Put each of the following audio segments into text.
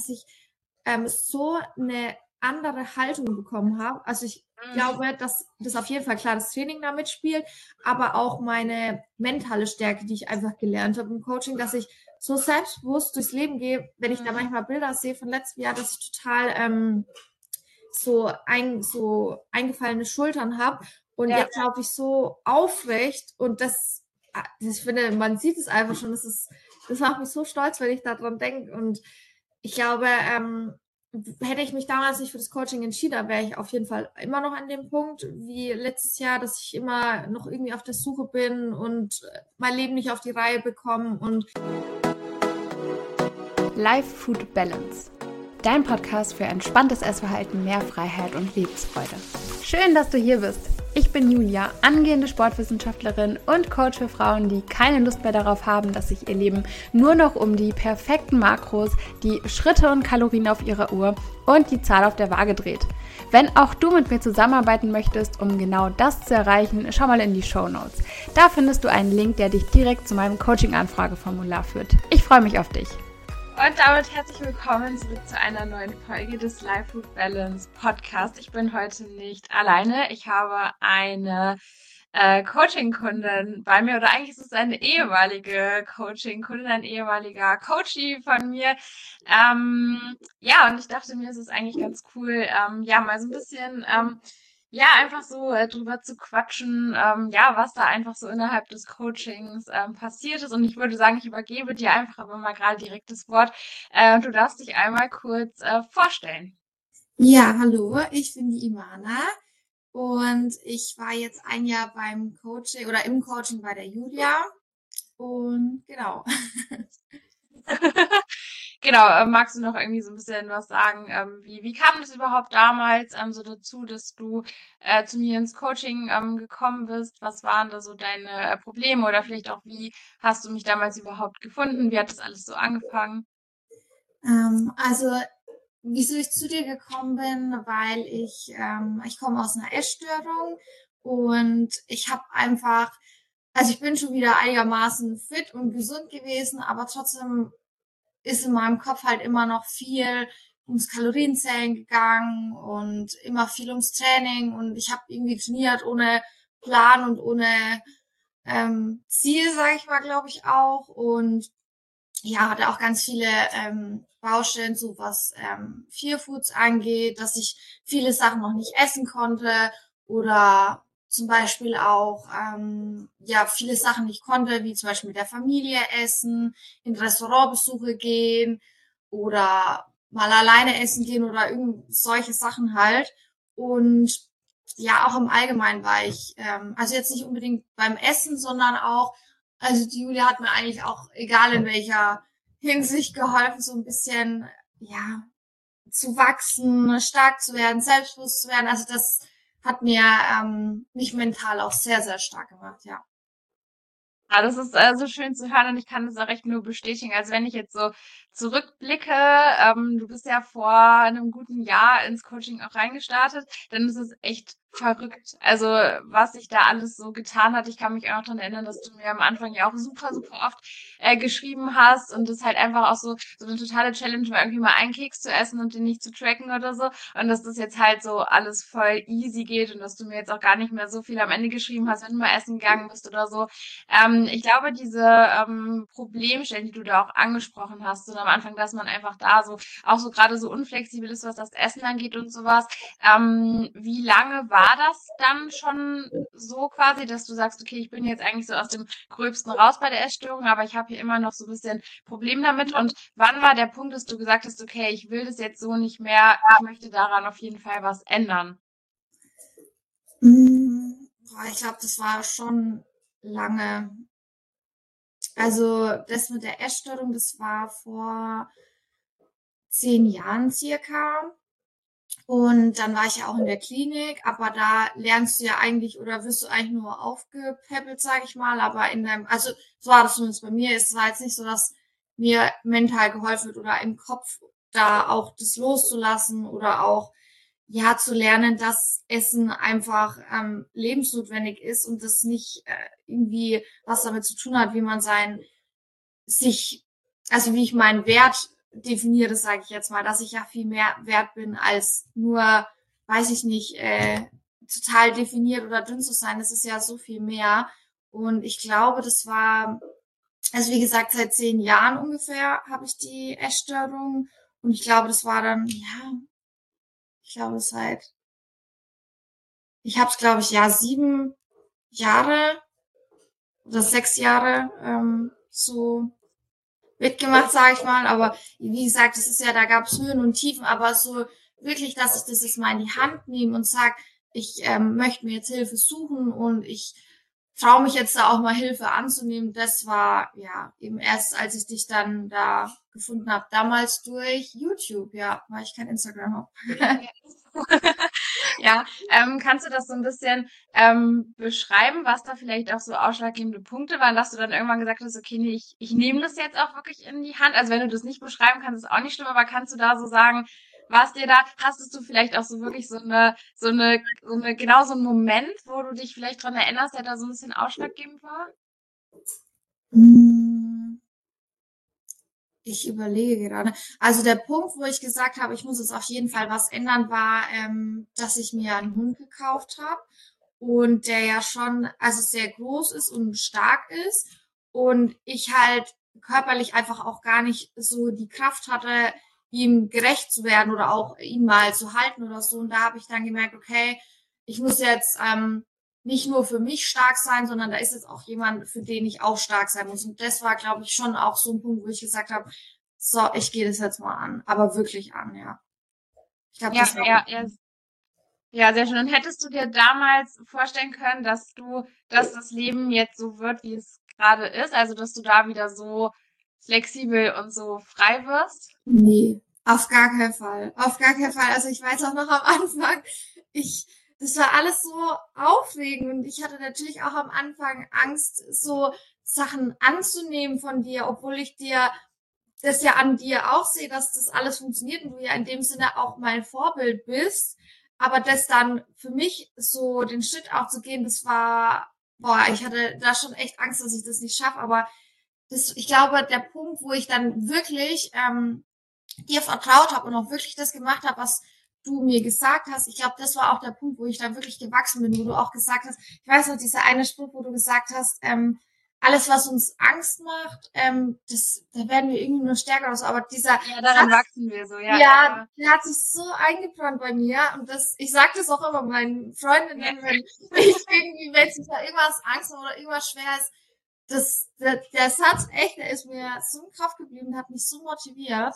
dass ich ähm, so eine andere Haltung bekommen habe. Also ich mhm. glaube, dass das auf jeden Fall klar das Training damit spielt, aber auch meine mentale Stärke, die ich einfach gelernt habe im Coaching, dass ich so selbstbewusst durchs Leben gehe, wenn ich da mhm. manchmal Bilder sehe von letztem Jahr, dass ich total ähm, so, ein, so eingefallene Schultern habe und ja. jetzt laufe ich so aufrecht und das, ah, ich finde, man sieht es einfach schon, das ist, das macht mich so stolz, wenn ich daran denke und ich glaube, ähm, hätte ich mich damals nicht für das Coaching entschieden, wäre ich auf jeden Fall immer noch an dem Punkt wie letztes Jahr, dass ich immer noch irgendwie auf der Suche bin und mein Leben nicht auf die Reihe bekomme und Life Food Balance. Dein Podcast für entspanntes Essverhalten, mehr Freiheit und Lebensfreude. Schön, dass du hier bist. Ich bin Julia, angehende Sportwissenschaftlerin und Coach für Frauen, die keine Lust mehr darauf haben, dass sich ihr Leben nur noch um die perfekten Makros, die Schritte und Kalorien auf ihrer Uhr und die Zahl auf der Waage dreht. Wenn auch du mit mir zusammenarbeiten möchtest, um genau das zu erreichen, schau mal in die Show Notes. Da findest du einen Link, der dich direkt zu meinem Coaching-Anfrageformular führt. Ich freue mich auf dich. Und damit herzlich willkommen zurück zu einer neuen Folge des Life Food Balance Podcast. Ich bin heute nicht alleine. Ich habe eine äh, Coaching-Kundin bei mir oder eigentlich ist es eine ehemalige Coaching-Kundin, ein ehemaliger Coachie von mir. Ähm, ja, und ich dachte mir, es ist eigentlich ganz cool, ähm, ja, mal so ein bisschen ähm, ja, einfach so äh, drüber zu quatschen, ähm, ja, was da einfach so innerhalb des Coachings ähm, passiert ist. Und ich würde sagen, ich übergebe dir einfach aber mal gerade direkt das Wort. Äh, du darfst dich einmal kurz äh, vorstellen. Ja, hallo, ich bin die Imana und ich war jetzt ein Jahr beim Coaching oder im Coaching bei der Julia. Und genau. Genau, äh, magst du noch irgendwie so ein bisschen was sagen? Ähm, wie, wie kam das überhaupt damals ähm, so dazu, dass du äh, zu mir ins Coaching ähm, gekommen bist? Was waren da so deine äh, Probleme oder vielleicht auch wie hast du mich damals überhaupt gefunden? Wie hat das alles so angefangen? Ähm, also wieso ich zu dir gekommen bin, weil ich ähm, ich komme aus einer Essstörung und ich habe einfach also ich bin schon wieder einigermaßen fit und gesund gewesen, aber trotzdem ist in meinem Kopf halt immer noch viel ums Kalorienzählen gegangen und immer viel ums Training und ich habe irgendwie trainiert ohne Plan und ohne ähm, Ziel, sage ich mal, glaube ich auch und ja, hatte auch ganz viele ähm, Baustellen, so was ähm, Fear Foods angeht, dass ich viele Sachen noch nicht essen konnte oder zum Beispiel auch ähm, ja viele Sachen nicht konnte, wie zum Beispiel mit der Familie essen, in Restaurantbesuche gehen oder mal alleine essen gehen oder irgend solche Sachen halt. Und ja, auch im Allgemeinen war ich, ähm, also jetzt nicht unbedingt beim Essen, sondern auch, also die Julia hat mir eigentlich auch, egal in welcher Hinsicht geholfen, so ein bisschen, ja, zu wachsen, stark zu werden, selbstbewusst zu werden. Also das hat mir ähm, mich mental auch sehr, sehr stark gemacht, ja. Ja, das ist äh, so schön zu hören und ich kann das auch echt nur bestätigen. Also wenn ich jetzt so zurückblicke, ähm, du bist ja vor einem guten Jahr ins Coaching auch reingestartet, dann ist es echt verrückt. Also was sich da alles so getan hat. Ich kann mich auch noch daran erinnern, dass du mir am Anfang ja auch super, super oft äh, geschrieben hast und das halt einfach auch so, so eine totale Challenge war, irgendwie mal einen Keks zu essen und den nicht zu tracken oder so. Und dass das jetzt halt so alles voll easy geht und dass du mir jetzt auch gar nicht mehr so viel am Ende geschrieben hast, wenn du mal essen gegangen bist oder so. Ähm, ich glaube, diese ähm, Problemstellen, die du da auch angesprochen hast, so am Anfang, dass man einfach da so, auch so gerade so unflexibel ist, was das Essen angeht und sowas. Ähm, wie lange war das dann schon so quasi, dass du sagst, okay, ich bin jetzt eigentlich so aus dem Gröbsten raus bei der Essstörung, aber ich habe hier immer noch so ein bisschen Problem damit. Und wann war der Punkt, dass du gesagt hast, okay, ich will das jetzt so nicht mehr, ich möchte daran auf jeden Fall was ändern? Mm, ich glaube, das war schon lange. Also das mit der Essstörung, das war vor zehn Jahren circa. Und dann war ich ja auch in der Klinik, aber da lernst du ja eigentlich oder wirst du eigentlich nur aufgepäppelt, sage ich mal. Aber in deinem, also so war das zumindest bei mir. Es war jetzt nicht so, dass mir mental geholfen wird oder im Kopf da auch das loszulassen oder auch ja zu lernen, dass Essen einfach ähm, lebensnotwendig ist und das nicht äh, irgendwie was damit zu tun hat, wie man sein sich, also wie ich meinen Wert definiere, sage ich jetzt mal, dass ich ja viel mehr wert bin als nur, weiß ich nicht, äh, total definiert oder dünn zu sein. Das ist ja so viel mehr. Und ich glaube, das war, also wie gesagt, seit zehn Jahren ungefähr habe ich die Essstörung. Und ich glaube, das war dann, ja, ich glaube seit, ich habe es, glaube ich, ja, sieben Jahre oder sechs Jahre ähm, so mitgemacht, sage ich mal. Aber wie gesagt, es ist ja, da gab es Höhen und Tiefen, aber so wirklich, dass ich das jetzt mal in die Hand nehme und sag, ich ähm, möchte mir jetzt Hilfe suchen und ich traue mich jetzt da auch mal Hilfe anzunehmen. Das war ja eben erst, als ich dich dann da gefunden habe, damals durch YouTube, ja, weil ich kein Instagram habe. ja, ähm, kannst du das so ein bisschen ähm, beschreiben, was da vielleicht auch so ausschlaggebende Punkte waren, dass du dann irgendwann gesagt hast, okay, nee, ich, ich nehme das jetzt auch wirklich in die Hand. Also wenn du das nicht beschreiben kannst, ist auch nicht schlimm, aber kannst du da so sagen, warst dir da, hastest du vielleicht auch so wirklich so eine, so eine, so eine, genau so einen Moment, wo du dich vielleicht dran erinnerst, der da so ein bisschen ausschlaggebend war? Hm. Ich überlege gerade. Also der Punkt, wo ich gesagt habe, ich muss jetzt auf jeden Fall was ändern, war, ähm, dass ich mir einen Hund gekauft habe und der ja schon, also sehr groß ist und stark ist und ich halt körperlich einfach auch gar nicht so die Kraft hatte, ihm gerecht zu werden oder auch ihn mal zu halten oder so. Und da habe ich dann gemerkt, okay, ich muss jetzt ähm, nicht nur für mich stark sein, sondern da ist jetzt auch jemand, für den ich auch stark sein muss. Und das war, glaube ich, schon auch so ein Punkt, wo ich gesagt habe, so, ich gehe das jetzt mal an, aber wirklich an, ja. Ich glaube, ja, das war ja, ja. Ja, sehr schön. Und hättest du dir damals vorstellen können, dass du, dass das Leben jetzt so wird, wie es gerade ist? Also, dass du da wieder so flexibel und so frei wirst? Nee, auf gar keinen Fall. Auf gar keinen Fall. Also ich weiß auch noch am Anfang, ich, das war alles so aufregend und ich hatte natürlich auch am Anfang Angst, so Sachen anzunehmen von dir, obwohl ich dir das ja an dir auch sehe, dass das alles funktioniert und du ja in dem Sinne auch mein Vorbild bist. Aber das dann für mich so den Schritt auch zu gehen, das war, boah, ich hatte da schon echt Angst, dass ich das nicht schaffe. Aber das, ich glaube, der Punkt, wo ich dann wirklich ähm, dir vertraut habe und auch wirklich das gemacht habe, was du mir gesagt hast, ich glaube, das war auch der Punkt, wo ich dann wirklich gewachsen bin, wo du auch gesagt hast, ich weiß noch, dieser eine Spruch, wo du gesagt hast, ähm, alles, was uns Angst macht, ähm, das, da werden wir irgendwie nur stärker oder so, aber dieser Ja, daran Satz, wachsen wir so, ja. Ja, der hat sich so eingebrannt bei mir und das, ich sag das auch immer meinen Freundinnen, ja. wenn ich irgendwie, wenn sich da irgendwas Angst oder irgendwas schwer ist, das, der, der Satz, echt, der ist mir so in Kraft geblieben, hat mich so motiviert.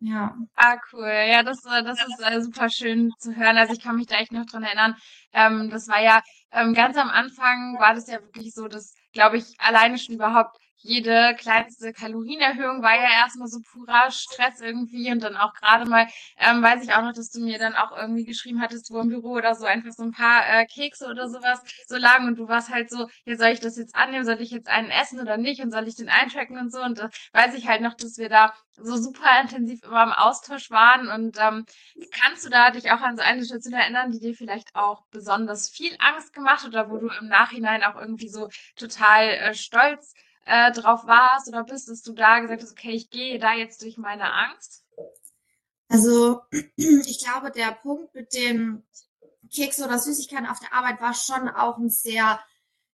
Ja. Ah, cool. Ja, das, äh, das ist äh, super schön zu hören. Also ich kann mich da echt noch dran erinnern. Ähm, das war ja ähm, ganz am Anfang war das ja wirklich so, dass, glaube ich, alleine schon überhaupt jede kleinste Kalorienerhöhung war ja erstmal so purer Stress irgendwie und dann auch gerade mal, ähm, weiß ich auch noch, dass du mir dann auch irgendwie geschrieben hattest, wo im Büro oder so einfach so ein paar äh, Kekse oder sowas so lagen und du warst halt so, ja, soll ich das jetzt annehmen, soll ich jetzt einen essen oder nicht? Und soll ich den eintracken und so? Und da weiß ich halt noch, dass wir da so super intensiv immer im Austausch waren und ähm, kannst du da dich auch an so eine Situation erinnern, die dir vielleicht auch besonders viel Angst gemacht oder wo du im Nachhinein auch irgendwie so total äh, stolz äh, drauf warst oder bist, dass du da gesagt hast, okay, ich gehe da jetzt durch meine Angst? Also ich glaube, der Punkt mit dem Kekse oder Süßigkeiten auf der Arbeit war schon auch ein sehr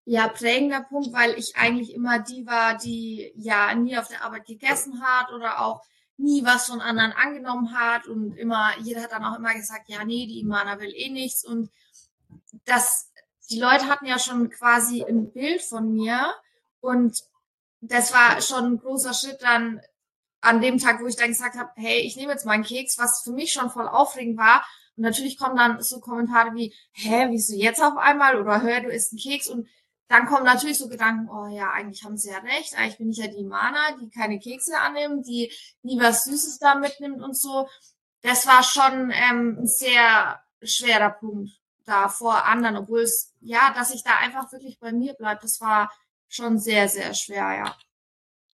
ja, prägender Punkt, weil ich eigentlich immer die war, die ja nie auf der Arbeit gegessen hat oder auch nie was von anderen angenommen hat und immer, jeder hat dann auch immer gesagt, ja, nee, die Imana will eh nichts und das, die Leute hatten ja schon quasi ein Bild von mir und das war schon ein großer Schritt dann an dem Tag, wo ich dann gesagt habe, hey, ich nehme jetzt meinen Keks, was für mich schon voll aufregend war. Und natürlich kommen dann so Kommentare wie, hä, wieso jetzt auf einmal? Oder hör, du isst einen Keks. Und dann kommen natürlich so Gedanken, oh ja, eigentlich haben sie ja recht. Eigentlich bin ich ja die Mana, die keine Kekse annimmt, die nie was Süßes da mitnimmt und so. Das war schon ähm, ein sehr schwerer Punkt da vor anderen, obwohl es, ja, dass ich da einfach wirklich bei mir bleibe, das war schon sehr, sehr schwer, ja.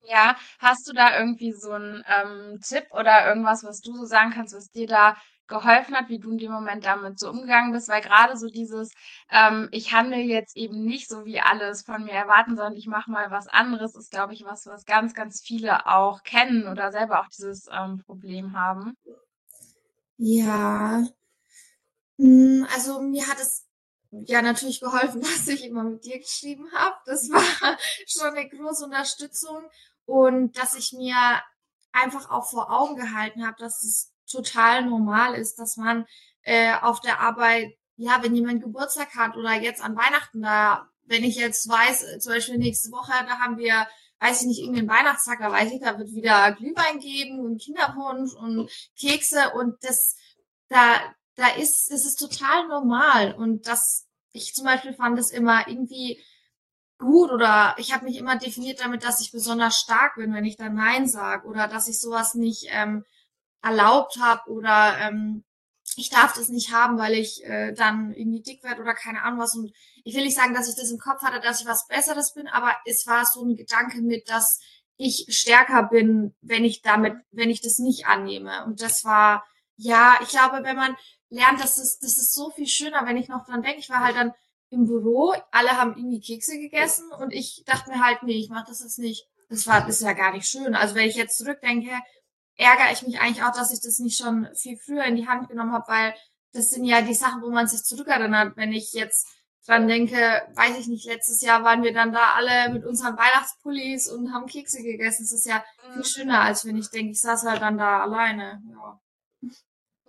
Ja, hast du da irgendwie so einen ähm, Tipp oder irgendwas, was du so sagen kannst, was dir da geholfen hat, wie du in dem Moment damit so umgegangen bist, weil gerade so dieses, ähm, ich handle jetzt eben nicht so, wie alles von mir erwarten, sondern ich mache mal was anderes, ist, glaube ich, was, was ganz, ganz viele auch kennen oder selber auch dieses ähm, Problem haben. Ja, hm, also mir hat es ja natürlich geholfen, dass ich immer mit dir geschrieben habe. Das war schon eine große Unterstützung und dass ich mir einfach auch vor Augen gehalten habe, dass es total normal ist, dass man äh, auf der Arbeit, ja, wenn jemand Geburtstag hat oder jetzt an Weihnachten da, wenn ich jetzt weiß, äh, zum Beispiel nächste Woche, da haben wir, weiß ich nicht, irgendeinen Weihnachtstag, da weiß ich, da wird wieder Glühwein geben und Kinderpunsch und Kekse und das, da, da ist, das ist total normal und das, ich zum Beispiel fand es immer irgendwie gut oder ich habe mich immer definiert damit, dass ich besonders stark bin, wenn ich da Nein sage oder dass ich sowas nicht ähm, erlaubt habe oder ähm, ich darf das nicht haben, weil ich äh, dann irgendwie dick werde oder keine Ahnung was. Und ich will nicht sagen, dass ich das im Kopf hatte, dass ich was Besseres bin, aber es war so ein Gedanke mit, dass ich stärker bin, wenn ich damit, wenn ich das nicht annehme. Und das war, ja, ich glaube, wenn man lernt, das ist, das ist so viel schöner, wenn ich noch dran denke. Ich war halt dann im Büro, alle haben irgendwie Kekse gegessen und ich dachte mir halt, nee, ich mache das jetzt nicht. Das war, das ist ja gar nicht schön. Also wenn ich jetzt zurückdenke, ärgere ich mich eigentlich auch, dass ich das nicht schon viel früher in die Hand genommen habe, weil das sind ja die Sachen, wo man sich zurückerinnert. Wenn ich jetzt dran denke, weiß ich nicht, letztes Jahr waren wir dann da alle mit unseren Weihnachtspullis und haben Kekse gegessen. Das ist ja viel mhm. schöner, als wenn ich denke, ich saß halt dann da alleine. Ja.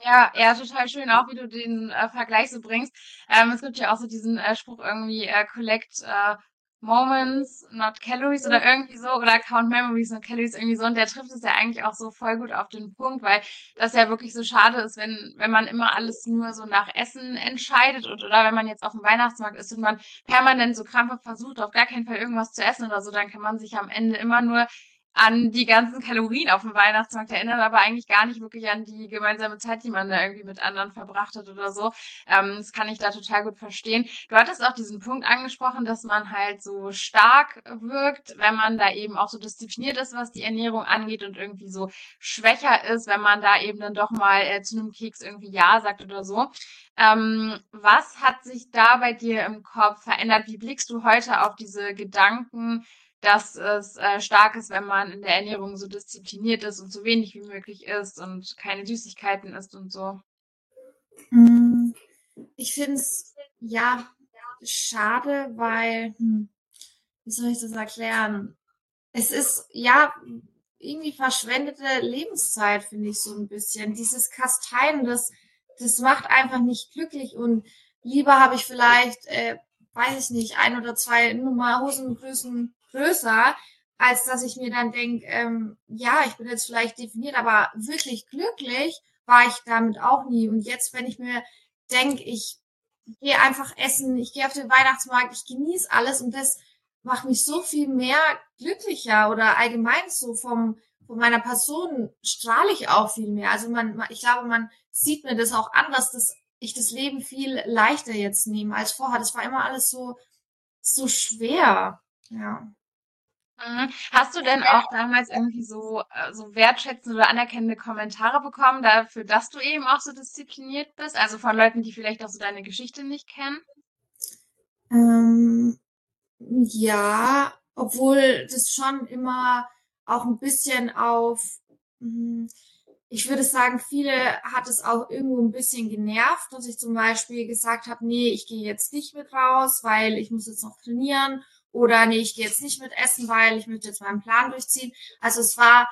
Ja, ja, total schön, auch wie du den äh, Vergleich so bringst. Ähm, es gibt ja auch so diesen äh, Spruch irgendwie, äh, collect äh, Moments, not Calories oder irgendwie so, oder Count Memories, not Calories irgendwie so. Und der trifft es ja eigentlich auch so voll gut auf den Punkt, weil das ja wirklich so schade ist, wenn, wenn man immer alles nur so nach Essen entscheidet und, oder wenn man jetzt auf dem Weihnachtsmarkt ist und man permanent so krampfhaft versucht, auf gar keinen Fall irgendwas zu essen oder so, dann kann man sich am Ende immer nur an die ganzen Kalorien auf dem Weihnachtsmarkt erinnern, aber eigentlich gar nicht wirklich an die gemeinsame Zeit, die man da irgendwie mit anderen verbracht hat oder so. Ähm, das kann ich da total gut verstehen. Du hattest auch diesen Punkt angesprochen, dass man halt so stark wirkt, wenn man da eben auch so diszipliniert ist, was die Ernährung angeht und irgendwie so schwächer ist, wenn man da eben dann doch mal äh, zu einem Keks irgendwie Ja sagt oder so. Ähm, was hat sich da bei dir im Kopf verändert? Wie blickst du heute auf diese Gedanken, dass es äh, stark ist, wenn man in der Ernährung so diszipliniert ist und so wenig wie möglich isst und keine Süßigkeiten isst und so. Mm, ich finde es ja schade, weil, hm, wie soll ich das erklären? Es ist ja irgendwie verschwendete Lebenszeit, finde ich so ein bisschen. Dieses Kasteien, das, das macht einfach nicht glücklich und lieber habe ich vielleicht, äh, weiß ich nicht, ein oder zwei Nummer Hosengrößen größer, als dass ich mir dann denke, ähm, ja, ich bin jetzt vielleicht definiert, aber wirklich glücklich war ich damit auch nie. Und jetzt, wenn ich mir denke, ich gehe einfach essen, ich gehe auf den Weihnachtsmarkt, ich genieße alles und das macht mich so viel mehr glücklicher oder allgemein so vom von meiner Person strahle ich auch viel mehr. Also man, ich glaube, man sieht mir das auch an, dass das, ich das Leben viel leichter jetzt nehme als vorher. Das war immer alles so, so schwer. Ja. Mhm. Hast du denn auch damals irgendwie so, äh, so wertschätzende oder anerkennende Kommentare bekommen dafür, dass du eben auch so diszipliniert bist? Also von Leuten, die vielleicht auch so deine Geschichte nicht kennen? Ähm, ja, obwohl das schon immer auch ein bisschen auf, hm, ich würde sagen, viele hat es auch irgendwo ein bisschen genervt, dass ich zum Beispiel gesagt habe, nee, ich gehe jetzt nicht mit raus, weil ich muss jetzt noch trainieren oder nee, ich gehe jetzt nicht mit essen, weil ich möchte jetzt meinen Plan durchziehen. Also es war,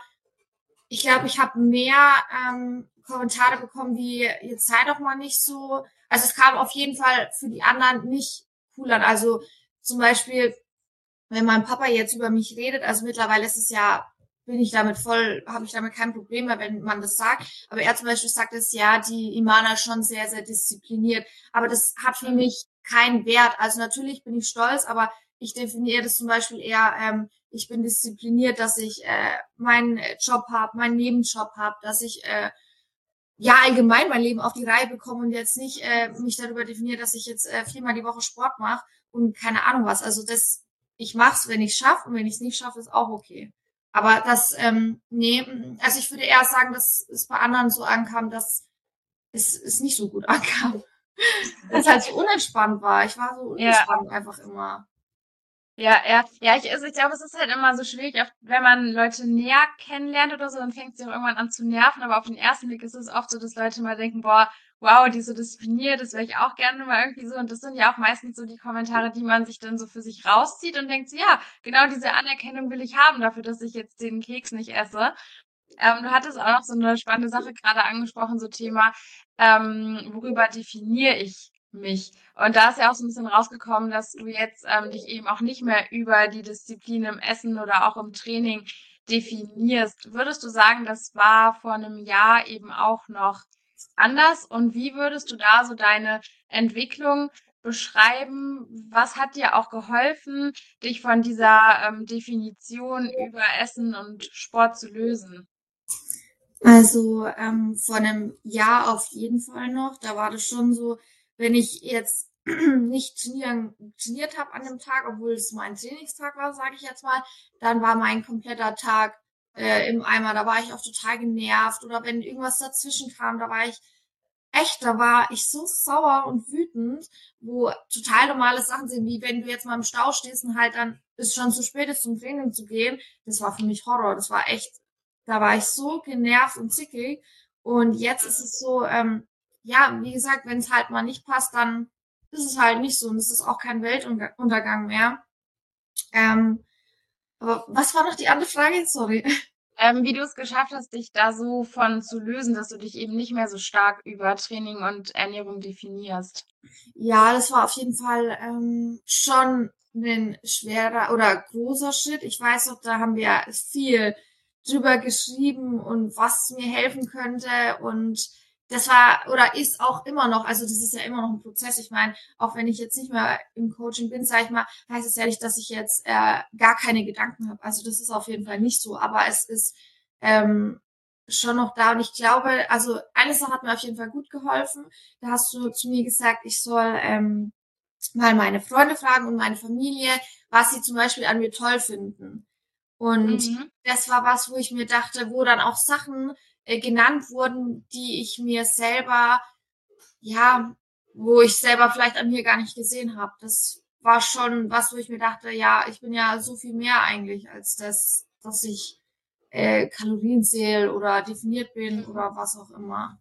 ich glaube, ich habe mehr ähm, Kommentare bekommen, wie jetzt sei doch mal nicht so. Also es kam auf jeden Fall für die anderen nicht cool an. Also zum Beispiel, wenn mein Papa jetzt über mich redet, also mittlerweile ist es ja, bin ich damit voll, habe ich damit kein Problem mehr, wenn man das sagt. Aber er zum Beispiel sagt es, ja, die Imana ist schon sehr, sehr diszipliniert. Aber das hat für mich keinen Wert. Also natürlich bin ich stolz, aber ich definiere das zum Beispiel eher, ähm, ich bin diszipliniert, dass ich äh, meinen Job habe, meinen Nebenjob habe, dass ich äh, ja allgemein mein Leben auf die Reihe bekomme und jetzt nicht äh, mich darüber definiere, dass ich jetzt äh, viermal die Woche Sport mache und keine Ahnung was. Also das, ich mach's, wenn ich schaffe und wenn ich es nicht schaffe, ist auch okay. Aber das, ähm, nee, also ich würde eher sagen, dass es bei anderen so ankam, dass es, es nicht so gut ankam. Weil es halt so unentspannt war. Ich war so unentspannt ja. einfach immer. Ja, ja, ja, ich, also ich glaube, es ist halt immer so schwierig, oft, wenn man Leute näher kennenlernt oder so, dann fängt sie auch irgendwann an zu nerven, aber auf den ersten Blick ist es oft so, dass Leute mal denken, boah, wow, die so diszipliniert, das wäre ich auch gerne mal irgendwie so. Und das sind ja auch meistens so die Kommentare, die man sich dann so für sich rauszieht und denkt so, ja, genau diese Anerkennung will ich haben dafür, dass ich jetzt den Keks nicht esse. Ähm, du hattest auch noch so eine spannende Sache gerade angesprochen, so Thema, ähm, worüber definiere ich mich? Und da ist ja auch so ein bisschen rausgekommen, dass du jetzt ähm, dich eben auch nicht mehr über die Disziplin im Essen oder auch im Training definierst. Würdest du sagen, das war vor einem Jahr eben auch noch anders? Und wie würdest du da so deine Entwicklung beschreiben? Was hat dir auch geholfen, dich von dieser ähm, Definition über Essen und Sport zu lösen? Also ähm, vor einem Jahr auf jeden Fall noch. Da war das schon so, wenn ich jetzt nicht trainieren, trainiert habe an dem Tag, obwohl es mein Trainingstag war, sage ich jetzt mal, dann war mein kompletter Tag äh, im Eimer. Da war ich auch total genervt. Oder wenn irgendwas dazwischen kam, da war ich echt, da war ich so sauer und wütend, wo total normale Sachen sind, wie wenn du jetzt mal im Stau stehst und halt dann ist schon zu spät ist, zum Training zu gehen. Das war für mich Horror. Das war echt, da war ich so genervt und zickig. Und jetzt ist es so, ähm, ja, wie gesagt, wenn es halt mal nicht passt, dann ist es halt nicht so. Und es ist auch kein Weltuntergang mehr. Ähm, aber was war noch die andere Frage? Sorry ähm, wie du es geschafft hast, dich da so von zu lösen, dass du dich eben nicht mehr so stark über Training und Ernährung definierst. Ja, das war auf jeden Fall ähm, schon ein schwerer oder großer Schritt. Ich weiß noch, da haben wir viel drüber geschrieben und was mir helfen könnte und das war oder ist auch immer noch, also das ist ja immer noch ein Prozess. Ich meine, auch wenn ich jetzt nicht mehr im Coaching bin, sage ich mal, heißt es ja nicht, dass ich jetzt äh, gar keine Gedanken habe. Also das ist auf jeden Fall nicht so, aber es ist ähm, schon noch da und ich glaube, also eine Sache hat mir auf jeden Fall gut geholfen. Da hast du zu mir gesagt, ich soll ähm, mal meine Freunde fragen und meine Familie, was sie zum Beispiel an mir toll finden. Und mhm. das war was, wo ich mir dachte, wo dann auch Sachen äh, genannt wurden, die ich mir selber, ja, wo ich selber vielleicht an mir gar nicht gesehen habe. Das war schon was, wo ich mir dachte, ja, ich bin ja so viel mehr eigentlich als das, dass ich äh, Kalorien zähle oder definiert bin oder was auch immer.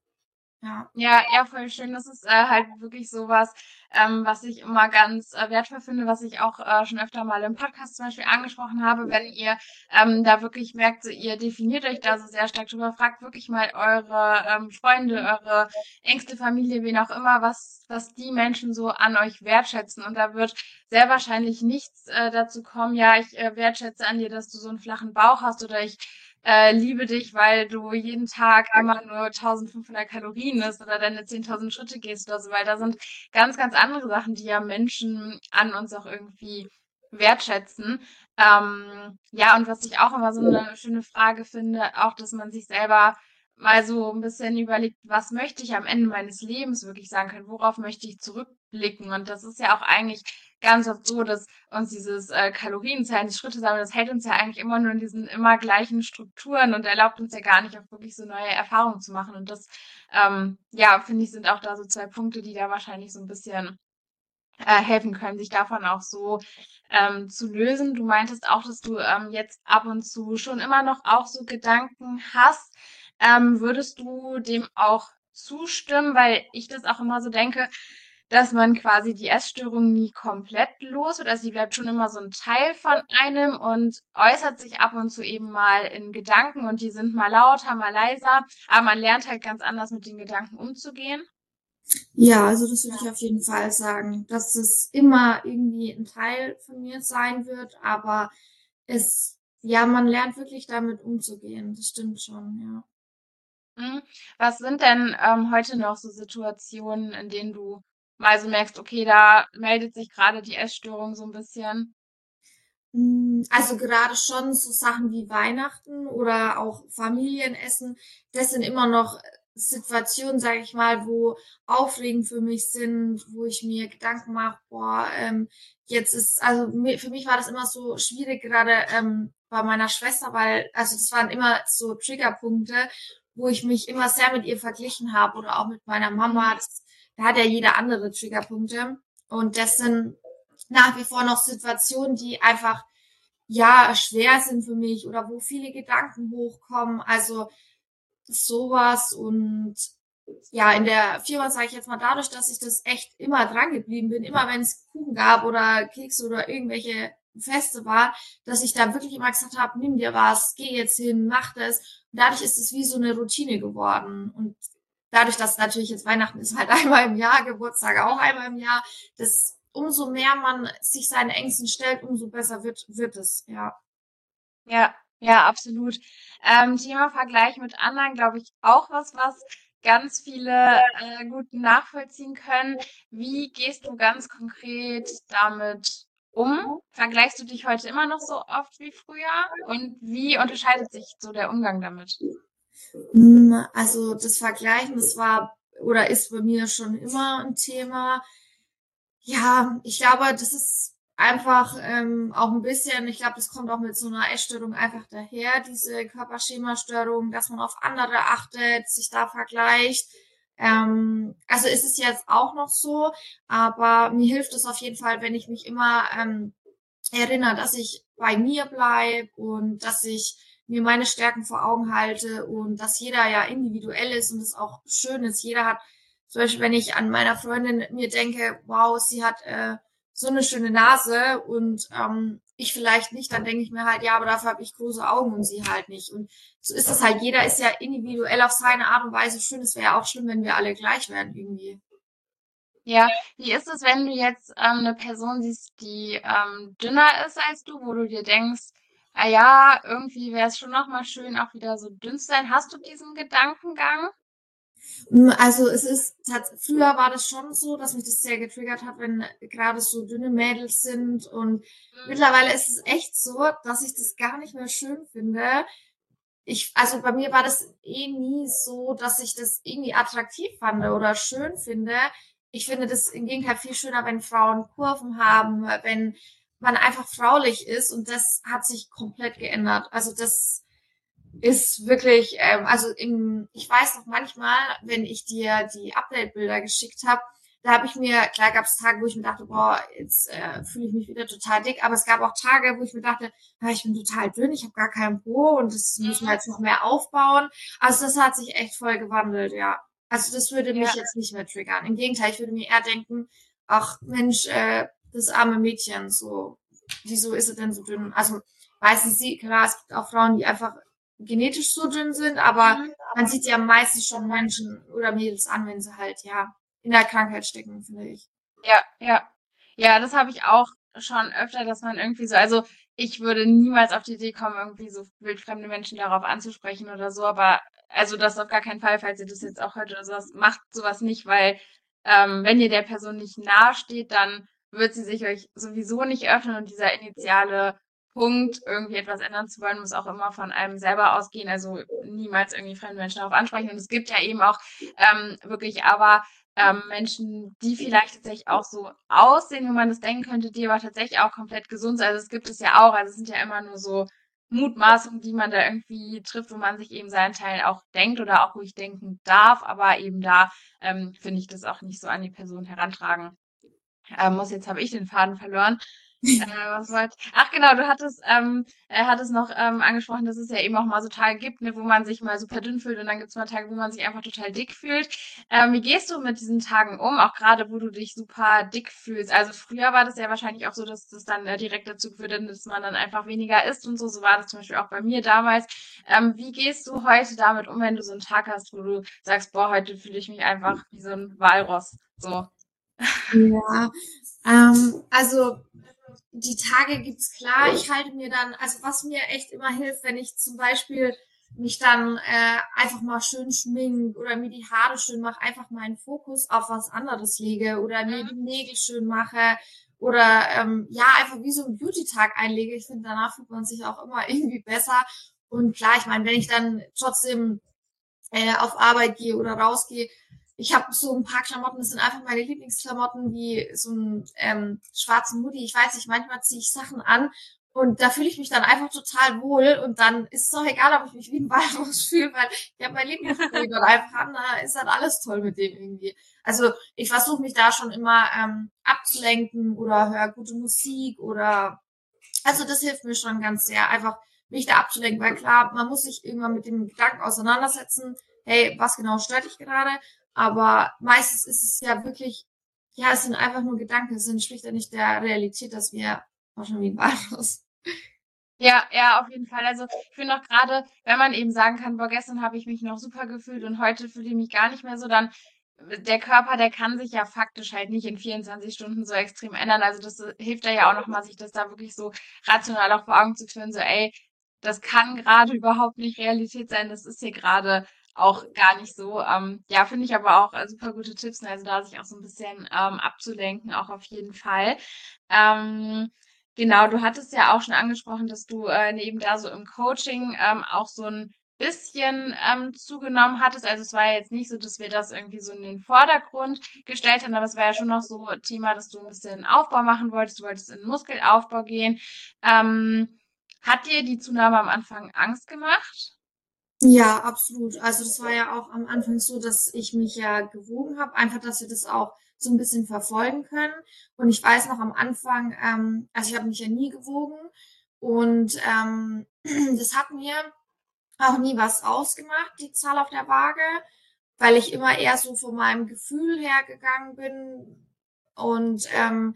Ja. ja, ja, voll schön. Das ist äh, halt wirklich sowas, ähm, was ich immer ganz äh, wertvoll finde, was ich auch äh, schon öfter mal im Podcast zum Beispiel angesprochen habe, wenn ihr ähm, da wirklich merkt, so, ihr definiert euch da so sehr stark drüber, fragt wirklich mal eure ähm, Freunde, eure engste Familie, wen auch immer, was, was die Menschen so an euch wertschätzen. Und da wird sehr wahrscheinlich nichts äh, dazu kommen, ja, ich äh, wertschätze an dir, dass du so einen flachen Bauch hast oder ich äh, liebe dich, weil du jeden Tag immer nur 1500 Kalorien isst oder deine 10.000 Schritte gehst oder so, weil da sind ganz, ganz andere Sachen, die ja Menschen an uns auch irgendwie wertschätzen. Ähm, ja, und was ich auch immer so eine schöne Frage finde, auch, dass man sich selber mal so ein bisschen überlegt, was möchte ich am Ende meines Lebens wirklich sagen können, worauf möchte ich zurückblicken. Und das ist ja auch eigentlich ganz oft so, dass uns dieses äh, Kalorienzahlen, die Schritte sammeln, das hält uns ja eigentlich immer nur in diesen immer gleichen Strukturen und erlaubt uns ja gar nicht, auch wirklich so neue Erfahrungen zu machen. Und das, ähm, ja, finde ich, sind auch da so zwei Punkte, die da wahrscheinlich so ein bisschen äh, helfen können, sich davon auch so ähm, zu lösen. Du meintest auch, dass du ähm, jetzt ab und zu schon immer noch auch so Gedanken hast. Ähm, würdest du dem auch zustimmen, weil ich das auch immer so denke, dass man quasi die Essstörung nie komplett los wird. Also sie bleibt schon immer so ein Teil von einem und äußert sich ab und zu eben mal in Gedanken und die sind mal lauter, mal leiser. Aber man lernt halt ganz anders mit den Gedanken umzugehen. Ja, also das würde ich auf jeden Fall sagen, dass es immer irgendwie ein Teil von mir sein wird, aber es, ja, man lernt wirklich damit umzugehen. Das stimmt schon, ja. Mhm. Was sind denn ähm, heute noch so Situationen, in denen du mal so merkst, okay, da meldet sich gerade die Essstörung so ein bisschen? Hm, also gerade schon so Sachen wie Weihnachten oder auch Familienessen, das sind immer noch Situationen, sage ich mal, wo aufregend für mich sind, wo ich mir Gedanken mache, boah, ähm, jetzt ist, also für mich war das immer so schwierig, gerade ähm, bei meiner Schwester, weil, also das waren immer so Triggerpunkte, wo ich mich immer sehr mit ihr verglichen habe oder auch mit meiner Mama. Das, da hat ja jeder andere Triggerpunkte. Und das sind nach wie vor noch Situationen, die einfach ja schwer sind für mich oder wo viele Gedanken hochkommen. Also sowas und ja, in der Firma sage ich jetzt mal dadurch, dass ich das echt immer dran geblieben bin, immer wenn es Kuchen gab oder Kekse oder irgendwelche Feste war, dass ich da wirklich immer gesagt habe, nimm dir was, geh jetzt hin, mach das. Und dadurch ist es wie so eine Routine geworden. Und dadurch, dass natürlich jetzt Weihnachten ist halt einmal im Jahr, Geburtstag auch einmal im Jahr, das umso mehr man sich seinen Ängsten stellt, umso besser wird, wird es, ja. Ja, ja, absolut. Ähm, Thema Vergleich mit anderen, glaube ich, auch was, was ganz viele äh, gut nachvollziehen können. Wie gehst du ganz konkret damit um? Vergleichst du dich heute immer noch so oft wie früher? Und wie unterscheidet sich so der Umgang damit? Hm, also das Vergleichen, das war oder ist bei mir schon immer ein Thema. Ja, ich glaube, das ist einfach ähm, auch ein bisschen, ich glaube, das kommt auch mit so einer Essstörung einfach daher, diese Körperschemastörung, dass man auf andere achtet, sich da vergleicht. Ähm, also ist es jetzt auch noch so, aber mir hilft es auf jeden Fall, wenn ich mich immer ähm, erinnere, dass ich bei mir bleib und dass ich mir meine Stärken vor Augen halte und dass jeder ja individuell ist und es auch schön ist. Jeder hat, zum Beispiel, wenn ich an meiner Freundin mir denke, wow, sie hat äh, so eine schöne Nase und ähm, ich vielleicht nicht, dann denke ich mir halt, ja, aber dafür habe ich große Augen und sie halt nicht. Und so ist es halt. Jeder ist ja individuell auf seine Art und Weise schön. Es wäre ja auch schlimm, wenn wir alle gleich wären irgendwie. Ja, wie ist es, wenn du jetzt ähm, eine Person siehst, die ähm, dünner ist als du, wo du dir denkst, ah ja, irgendwie wäre es schon nochmal schön, auch wieder so dünn zu sein. Hast du diesen Gedankengang? Mm, also es ist, früher war das schon so, dass mich das sehr getriggert hat, wenn gerade so dünne Mädels sind und mhm. mittlerweile ist es echt so, dass ich das gar nicht mehr schön finde. Ich, also bei mir war das eh nie so, dass ich das irgendwie attraktiv fand oder schön finde. Ich finde das im Gegenteil viel schöner, wenn Frauen Kurven haben, wenn man einfach fraulich ist und das hat sich komplett geändert. Also das, ist wirklich, ähm, also im, ich weiß noch manchmal, wenn ich dir die Update-Bilder geschickt habe, da habe ich mir, klar gab es Tage, wo ich mir dachte, boah, jetzt äh, fühle ich mich wieder total dick, aber es gab auch Tage, wo ich mir dachte, ja, ich bin total dünn, ich habe gar keinen Po und das müssen wir jetzt noch mehr aufbauen. Also das hat sich echt voll gewandelt, ja. Also das würde mich ja. jetzt nicht mehr triggern. Im Gegenteil, ich würde mir eher denken, ach Mensch, äh, das arme Mädchen, so, wieso ist sie denn so dünn? Also meistens sie, klar, es gibt auch Frauen, die einfach genetisch so dünn sind, aber mhm. man sieht ja meistens schon Menschen oder Mädels an, wenn sie halt, ja, in der Krankheit stecken, finde ich. Ja, ja. Ja, das habe ich auch schon öfter, dass man irgendwie so, also ich würde niemals auf die Idee kommen, irgendwie so wildfremde Menschen darauf anzusprechen oder so, aber also das auf gar keinen Fall, falls ihr das jetzt auch hört oder sowas, macht sowas nicht, weil ähm, wenn ihr der Person nicht nahe steht, dann wird sie sich euch sowieso nicht öffnen und dieser initiale Punkt, irgendwie etwas ändern zu wollen, muss auch immer von einem selber ausgehen. Also niemals irgendwie fremde Menschen darauf ansprechen. Und es gibt ja eben auch ähm, wirklich aber ähm, Menschen, die vielleicht tatsächlich auch so aussehen, wo man das denken könnte, die aber tatsächlich auch komplett gesund sind. Also es gibt es ja auch. Also es sind ja immer nur so Mutmaßungen, die man da irgendwie trifft, wo man sich eben seinen Teil auch denkt oder auch ruhig denken darf. Aber eben da ähm, finde ich das auch nicht so an die Person herantragen äh, muss. Jetzt habe ich den Faden verloren äh, was wollte Ach genau, du hattest, ähm, er hat es noch ähm, angesprochen, dass es ja eben auch mal so Tage gibt, ne, wo man sich mal super dünn fühlt und dann gibt es mal Tage, wo man sich einfach total dick fühlt. Ähm, wie gehst du mit diesen Tagen um, auch gerade wo du dich super dick fühlst? Also früher war das ja wahrscheinlich auch so, dass das dann äh, direkt dazu geführt hat, dass man dann einfach weniger isst und so. So war das zum Beispiel auch bei mir damals. Ähm, wie gehst du heute damit um, wenn du so einen Tag hast, wo du sagst, boah, heute fühle ich mich einfach wie so ein Walross? So. Ja, ähm, also die Tage gibt's klar. Ich halte mir dann, also was mir echt immer hilft, wenn ich zum Beispiel mich dann äh, einfach mal schön schmink oder mir die Haare schön mache, einfach meinen Fokus auf was anderes lege oder mir die Nägel schön mache oder ähm, ja, einfach wie so ein Beauty-Tag einlege. Ich finde, danach fühlt man sich auch immer irgendwie besser. Und klar, ich meine, wenn ich dann trotzdem äh, auf Arbeit gehe oder rausgehe, ich habe so ein paar Klamotten, das sind einfach meine Lieblingsklamotten, wie so ein ähm, schwarzen Hoodie. Ich weiß nicht, manchmal ziehe ich Sachen an Und da fühle ich mich dann einfach total wohl und dann ist es auch egal, ob ich mich wie ein Walrus fühle, weil ich habe mein Lieblingsprojekt und einfach an, da ist dann alles toll mit dem irgendwie. Also ich versuche mich da schon immer ähm, abzulenken oder höre gute Musik oder also das hilft mir schon ganz sehr, einfach mich da abzulenken, weil klar, man muss sich irgendwann mit dem Gedanken auseinandersetzen, hey, was genau stört dich gerade? Aber meistens ist es ja wirklich, ja, es sind einfach nur Gedanken, es entspricht ja nicht der Realität, dass wir schon wie ein Walrus. Ja, ja, auf jeden Fall. Also ich finde auch gerade, wenn man eben sagen kann, boah, gestern habe ich mich noch super gefühlt und heute fühle ich mich gar nicht mehr so, dann der Körper, der kann sich ja faktisch halt nicht in 24 Stunden so extrem ändern. Also das hilft da ja auch nochmal, sich das da wirklich so rational auch vor Augen zu führen, so ey, das kann gerade überhaupt nicht Realität sein, das ist hier gerade auch gar nicht so. Ähm, ja, finde ich aber auch äh, super gute Tipps, ne? also da sich auch so ein bisschen ähm, abzulenken, auch auf jeden Fall. Ähm, genau, du hattest ja auch schon angesprochen, dass du äh, neben da so im Coaching ähm, auch so ein bisschen ähm, zugenommen hattest. Also es war ja jetzt nicht so, dass wir das irgendwie so in den Vordergrund gestellt haben, aber es war ja schon noch so Thema, dass du ein bisschen Aufbau machen wolltest, du wolltest in Muskelaufbau gehen. Ähm, hat dir die Zunahme am Anfang Angst gemacht? Ja, absolut. Also das war ja auch am Anfang so, dass ich mich ja gewogen habe, einfach, dass wir das auch so ein bisschen verfolgen können. Und ich weiß noch am Anfang, ähm, also ich habe mich ja nie gewogen und ähm, das hat mir auch nie was ausgemacht, die Zahl auf der Waage, weil ich immer eher so von meinem Gefühl hergegangen bin. Und ähm,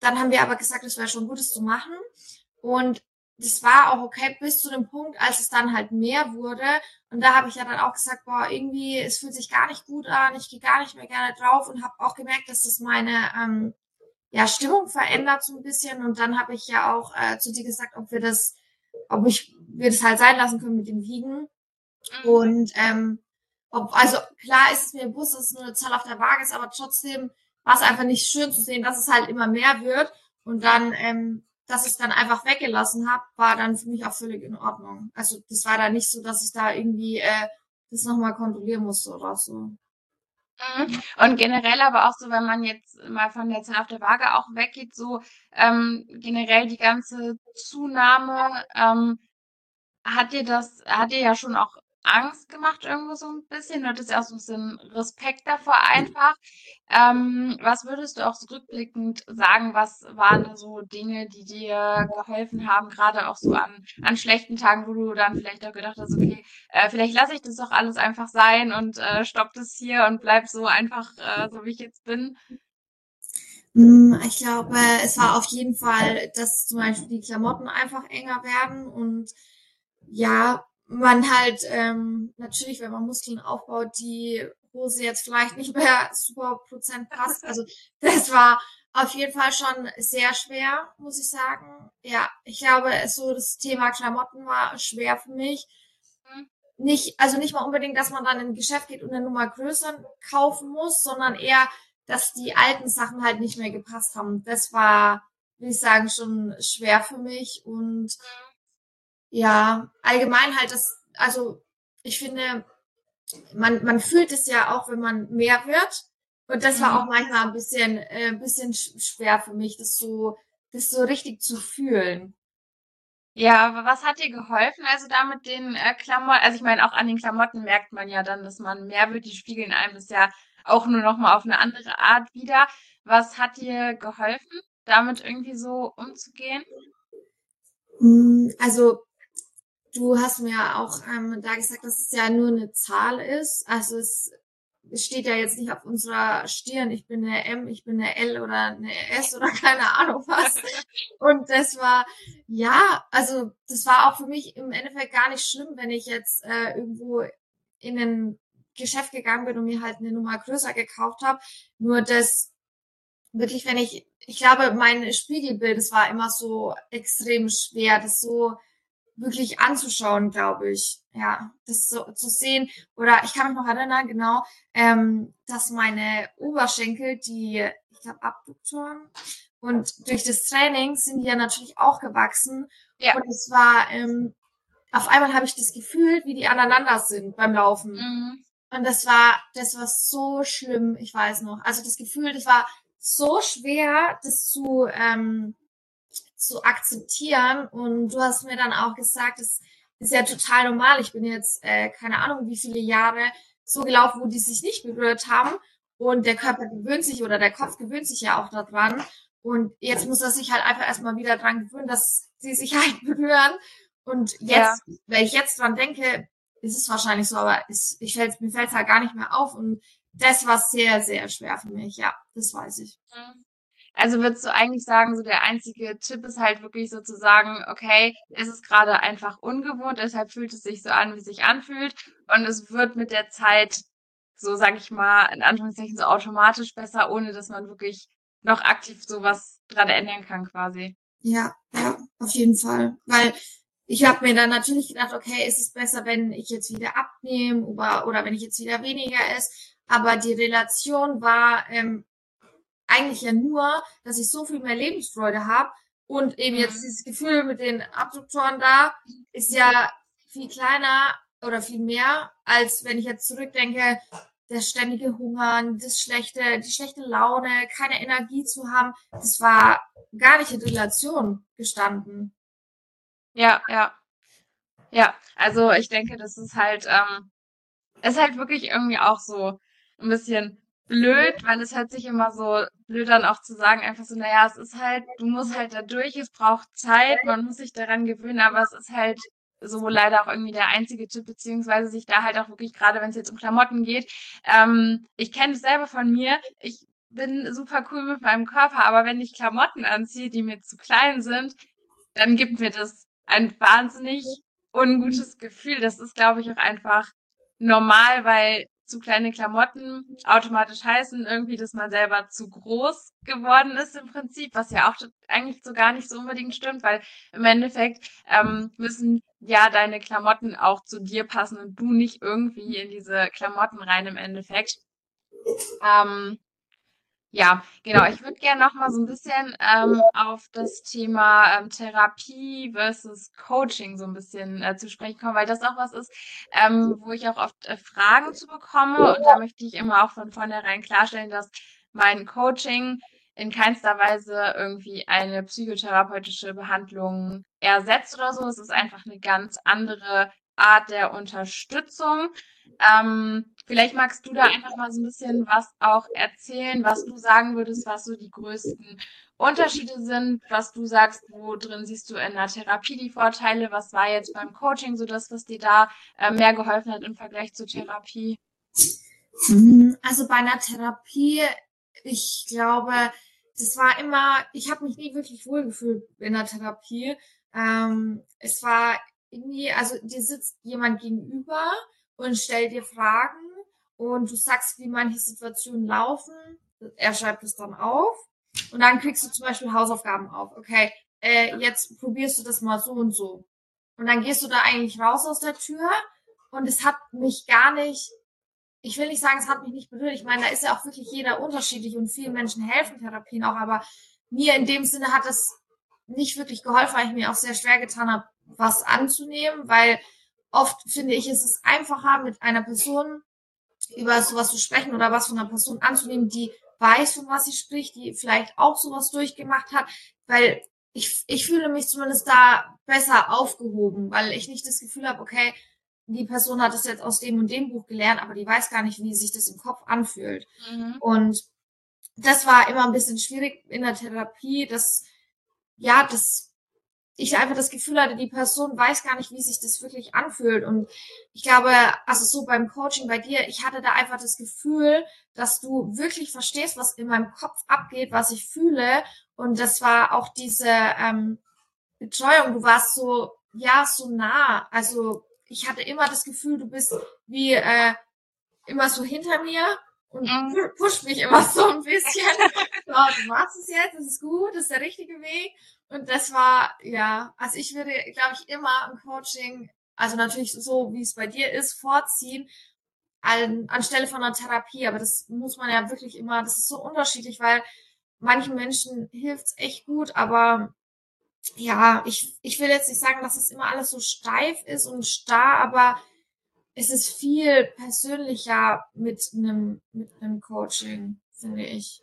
dann haben wir aber gesagt, es wäre schon gut, es zu machen. Und das war auch okay bis zu dem Punkt, als es dann halt mehr wurde. Und da habe ich ja dann auch gesagt, boah, irgendwie, es fühlt sich gar nicht gut an, ich gehe gar nicht mehr gerne drauf und habe auch gemerkt, dass das meine ähm, ja, Stimmung verändert so ein bisschen. Und dann habe ich ja auch äh, zu dir gesagt, ob wir das, ob ich wir das halt sein lassen können mit dem Wiegen. Mhm. Und ähm, ob, also klar ist es mir bewusst, dass es nur eine Zahl auf der Waage ist, aber trotzdem war es einfach nicht schön zu sehen, dass es halt immer mehr wird. Und dann ähm, dass ich dann einfach weggelassen habe, war dann für mich auch völlig in Ordnung. Also das war da nicht so, dass ich da irgendwie äh, das nochmal kontrollieren musste oder so. Mhm. Und generell aber auch so, wenn man jetzt mal von der Zahl auf der Waage auch weggeht, so ähm, generell die ganze Zunahme, ähm, hat dir das, hat dir ja schon auch Angst gemacht irgendwo so ein bisschen. Du hattest ja auch so ein bisschen Respekt davor einfach. Ähm, was würdest du auch so rückblickend sagen, was waren so Dinge, die dir geholfen haben, gerade auch so an, an schlechten Tagen, wo du dann vielleicht auch gedacht hast, okay, äh, vielleicht lasse ich das doch alles einfach sein und äh, stopp das hier und bleib so einfach, äh, so wie ich jetzt bin? Hm, ich glaube, es war auf jeden Fall, dass zum Beispiel die Klamotten einfach enger werden und ja, man halt ähm, natürlich, wenn man Muskeln aufbaut, die Hose jetzt vielleicht nicht mehr super Prozent passt. Also das war auf jeden Fall schon sehr schwer, muss ich sagen. Ja, ich glaube, so das Thema Klamotten war schwer für mich. Mhm. Nicht, also nicht mal unbedingt, dass man dann in ein Geschäft geht und eine Nummer größer kaufen muss, sondern eher, dass die alten Sachen halt nicht mehr gepasst haben. Das war, will ich sagen, schon schwer für mich und mhm ja, allgemein halt das, also ich finde, man, man fühlt es ja auch, wenn man mehr wird. Und das war auch mhm. manchmal ein bisschen, äh, ein bisschen schwer für mich, das so, das so richtig zu fühlen. Ja, aber was hat dir geholfen? Also da mit den äh, Klamotten, also ich meine, auch an den Klamotten merkt man ja dann, dass man mehr wird. Die spiegeln einem das ja auch nur noch mal auf eine andere Art wieder. Was hat dir geholfen, damit irgendwie so umzugehen? Hm, also Du hast mir auch ähm, da gesagt, dass es ja nur eine Zahl ist. Also es, es steht ja jetzt nicht auf unserer Stirn, ich bin eine M, ich bin eine L oder eine S oder keine Ahnung was. Und das war, ja, also das war auch für mich im Endeffekt gar nicht schlimm, wenn ich jetzt äh, irgendwo in ein Geschäft gegangen bin und mir halt eine Nummer größer gekauft habe. Nur das wirklich, wenn ich, ich glaube, mein Spiegelbild, das war immer so extrem schwer, das so wirklich anzuschauen, glaube ich. Ja, das so zu sehen. Oder ich kann mich noch erinnern, genau, ähm, dass meine Oberschenkel, die, ich glaube, Abduktoren, und durch das Training sind die ja natürlich auch gewachsen. Ja. Und es war, ähm, auf einmal habe ich das Gefühl, wie die aneinander sind beim Laufen. Mhm. Und das war, das war so schlimm, ich weiß noch. Also das Gefühl, das war so schwer, das zu, ähm, zu akzeptieren. Und du hast mir dann auch gesagt, es ist ja total normal. Ich bin jetzt, äh, keine Ahnung, wie viele Jahre so gelaufen, wo die sich nicht berührt haben. Und der Körper gewöhnt sich oder der Kopf gewöhnt sich ja auch daran. Und jetzt muss er sich halt einfach erstmal wieder dran gewöhnen, dass sie sich halt berühren. Und jetzt, ja. wenn ich jetzt dran denke, ist es wahrscheinlich so, aber ist, ich fällt, mir fällt es halt gar nicht mehr auf. Und das war sehr, sehr schwer für mich. Ja, das weiß ich. Mhm. Also würdest du eigentlich sagen, so der einzige Tipp ist halt wirklich sozusagen, okay, es ist gerade einfach ungewohnt, deshalb fühlt es sich so an, wie es sich anfühlt. Und es wird mit der Zeit, so sage ich mal, in Anführungszeichen so automatisch besser, ohne dass man wirklich noch aktiv sowas dran ändern kann quasi. Ja, ja, auf jeden Fall. Weil ich habe mir dann natürlich gedacht, okay, ist es besser, wenn ich jetzt wieder abnehme oder, oder wenn ich jetzt wieder weniger esse. Aber die Relation war ähm, eigentlich ja nur, dass ich so viel mehr Lebensfreude habe und eben jetzt mhm. dieses Gefühl mit den Abduktoren da ist ja viel kleiner oder viel mehr, als wenn ich jetzt zurückdenke, das ständige Hungern, das schlechte, die schlechte Laune, keine Energie zu haben, das war gar nicht in Relation gestanden. Ja, ja. Ja, also ich denke, das ist halt, ähm, ist halt wirklich irgendwie auch so ein bisschen blöd, weil es hört sich immer so blöd an, auch zu sagen, einfach so, naja, es ist halt, du musst halt da durch, es braucht Zeit, man muss sich daran gewöhnen, aber es ist halt so leider auch irgendwie der einzige Tipp, beziehungsweise sich da halt auch wirklich, gerade wenn es jetzt um Klamotten geht, ähm, ich kenne es selber von mir, ich bin super cool mit meinem Körper, aber wenn ich Klamotten anziehe, die mir zu klein sind, dann gibt mir das ein wahnsinnig ungutes Gefühl. Das ist, glaube ich, auch einfach normal, weil zu kleine Klamotten automatisch heißen irgendwie, dass man selber zu groß geworden ist im Prinzip, was ja auch eigentlich so gar nicht so unbedingt stimmt, weil im Endeffekt ähm, müssen ja deine Klamotten auch zu dir passen und du nicht irgendwie in diese Klamotten rein im Endeffekt. Ähm, ja, genau. Ich würde gerne noch mal so ein bisschen ähm, auf das Thema ähm, Therapie versus Coaching so ein bisschen äh, zu sprechen kommen, weil das auch was ist, ähm, wo ich auch oft äh, Fragen zu bekomme. Und da möchte ich immer auch von vornherein klarstellen, dass mein Coaching in keinster Weise irgendwie eine psychotherapeutische Behandlung ersetzt oder so. Es ist einfach eine ganz andere Art der Unterstützung. Ähm, vielleicht magst du da einfach mal so ein bisschen was auch erzählen, was du sagen würdest, was so die größten Unterschiede sind, was du sagst, wo drin siehst du in der Therapie die Vorteile, was war jetzt beim Coaching so das, was dir da äh, mehr geholfen hat im Vergleich zur Therapie? Mhm, also bei einer Therapie, ich glaube, das war immer, ich habe mich nie wirklich wohlgefühlt in der Therapie. Ähm, es war irgendwie, also dir sitzt jemand gegenüber und stellt dir Fragen und du sagst, wie manche Situationen laufen. Er schreibt es dann auf und dann kriegst du zum Beispiel Hausaufgaben auf. Okay, äh, jetzt probierst du das mal so und so. Und dann gehst du da eigentlich raus aus der Tür und es hat mich gar nicht, ich will nicht sagen, es hat mich nicht berührt. Ich meine, da ist ja auch wirklich jeder unterschiedlich und vielen Menschen helfen Therapien auch, aber mir in dem Sinne hat es nicht wirklich geholfen, weil ich mir auch sehr schwer getan habe, was anzunehmen, weil oft finde ich, ist es einfacher, mit einer Person über sowas zu sprechen oder was von einer Person anzunehmen, die weiß, von was sie spricht, die vielleicht auch sowas durchgemacht hat, weil ich, ich fühle mich zumindest da besser aufgehoben, weil ich nicht das Gefühl habe, okay, die Person hat das jetzt aus dem und dem Buch gelernt, aber die weiß gar nicht, wie sich das im Kopf anfühlt. Mhm. Und das war immer ein bisschen schwierig in der Therapie, dass, ja, das ich einfach das Gefühl hatte, die Person weiß gar nicht, wie sich das wirklich anfühlt. Und ich glaube, also so beim Coaching bei dir, ich hatte da einfach das Gefühl, dass du wirklich verstehst, was in meinem Kopf abgeht, was ich fühle. Und das war auch diese ähm, Betreuung. Du warst so, ja, so nah. Also ich hatte immer das Gefühl, du bist wie äh, immer so hinter mir und mhm. pusht mich immer so ein bisschen. so, du machst es jetzt, das ist gut, das ist der richtige Weg. Und das war, ja, also ich würde, glaube ich, immer im Coaching, also natürlich so, wie es bei dir ist, vorziehen, an, anstelle von einer Therapie. Aber das muss man ja wirklich immer, das ist so unterschiedlich, weil manchen Menschen hilft's echt gut, aber ja, ich, ich will jetzt nicht sagen, dass es immer alles so steif ist und starr, aber es ist viel persönlicher mit einem, mit einem Coaching, finde ich.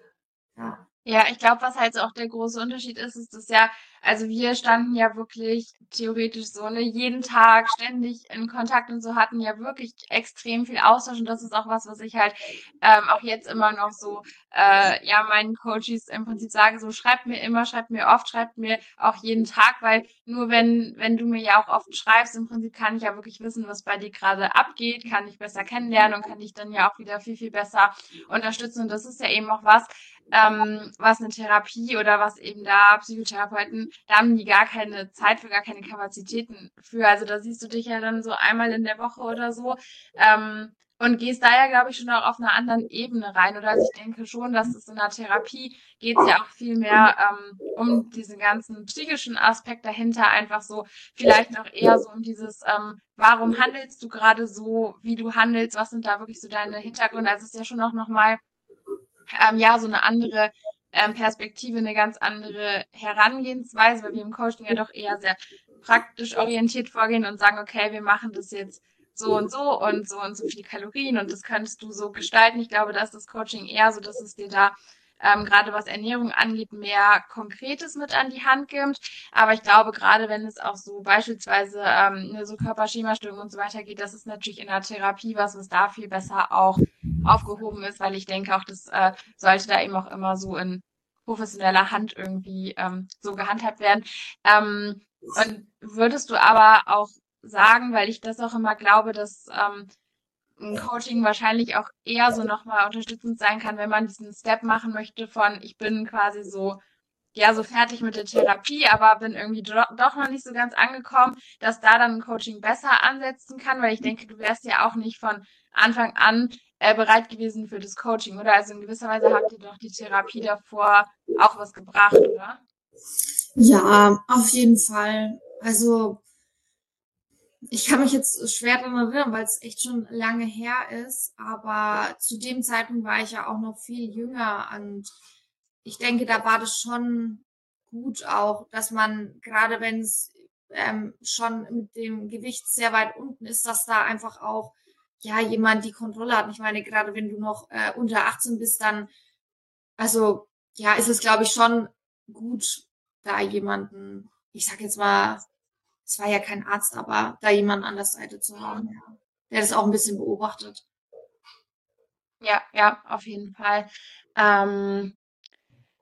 Ja. Ja, ich glaube, was halt auch der große Unterschied ist, ist, dass ja Also wir standen ja wirklich theoretisch so ne, jeden Tag ständig in Kontakt und so hatten ja wirklich extrem viel Austausch und das ist auch was, was ich halt ähm, auch jetzt immer noch so äh, ja meinen Coaches im Prinzip sage, so schreibt mir immer, schreibt mir oft, schreibt mir auch jeden Tag, weil nur wenn wenn du mir ja auch oft schreibst, im Prinzip kann ich ja wirklich wissen, was bei dir gerade abgeht, kann ich besser kennenlernen und kann dich dann ja auch wieder viel viel besser unterstützen. Und das ist ja eben auch was, ähm, was eine Therapie oder was eben da Psychotherapeuten, da haben die gar keine Zeit für, gar keine Kapazitäten für. Also da siehst du dich ja dann so einmal in der Woche oder so. Ähm, und gehst da ja, glaube ich, schon auch auf einer anderen Ebene rein. Oder also ich denke schon, dass es in der Therapie geht es ja auch viel mehr ähm, um diesen ganzen psychischen Aspekt dahinter, einfach so vielleicht noch eher so um dieses, ähm, warum handelst du gerade so, wie du handelst, was sind da wirklich so deine Hintergründe. Also es ist ja schon auch nochmal ähm, ja so eine andere ähm, Perspektive, eine ganz andere Herangehensweise, weil wir im Coaching ja doch eher sehr praktisch orientiert vorgehen und sagen, okay, wir machen das jetzt so und so und so und so viel Kalorien und das könntest du so gestalten. Ich glaube, da ist das Coaching eher so, dass es dir da ähm, gerade was Ernährung angeht, mehr Konkretes mit an die Hand gibt. Aber ich glaube, gerade wenn es auch so beispielsweise ähm, so Körperschemastörungen und so weiter geht, das ist natürlich in der Therapie was, was da viel besser auch aufgehoben ist, weil ich denke auch, das äh, sollte da eben auch immer so in professioneller Hand irgendwie ähm, so gehandhabt werden. Ähm, und würdest du aber auch sagen, weil ich das auch immer glaube, dass ähm, ein Coaching wahrscheinlich auch eher so nochmal unterstützend sein kann, wenn man diesen Step machen möchte von, ich bin quasi so, ja, so fertig mit der Therapie, aber bin irgendwie do doch noch nicht so ganz angekommen, dass da dann ein Coaching besser ansetzen kann, weil ich denke, du wärst ja auch nicht von Anfang an äh, bereit gewesen für das Coaching, oder? Also in gewisser Weise habt ihr doch die Therapie davor auch was gebracht, oder? Ja, auf jeden Fall. Also ich kann mich jetzt schwer daran erinnern, weil es echt schon lange her ist, aber zu dem Zeitpunkt war ich ja auch noch viel jünger und ich denke, da war das schon gut auch, dass man, gerade wenn es ähm, schon mit dem Gewicht sehr weit unten ist, dass da einfach auch ja jemand die Kontrolle hat. Ich meine, gerade wenn du noch äh, unter 18 bist, dann, also ja, ist es, glaube ich, schon gut, da jemanden, ich sag jetzt mal, es war ja kein Arzt, aber da jemanden an der Seite zu haben, ja, der das auch ein bisschen beobachtet. Ja, ja, auf jeden Fall. Ähm,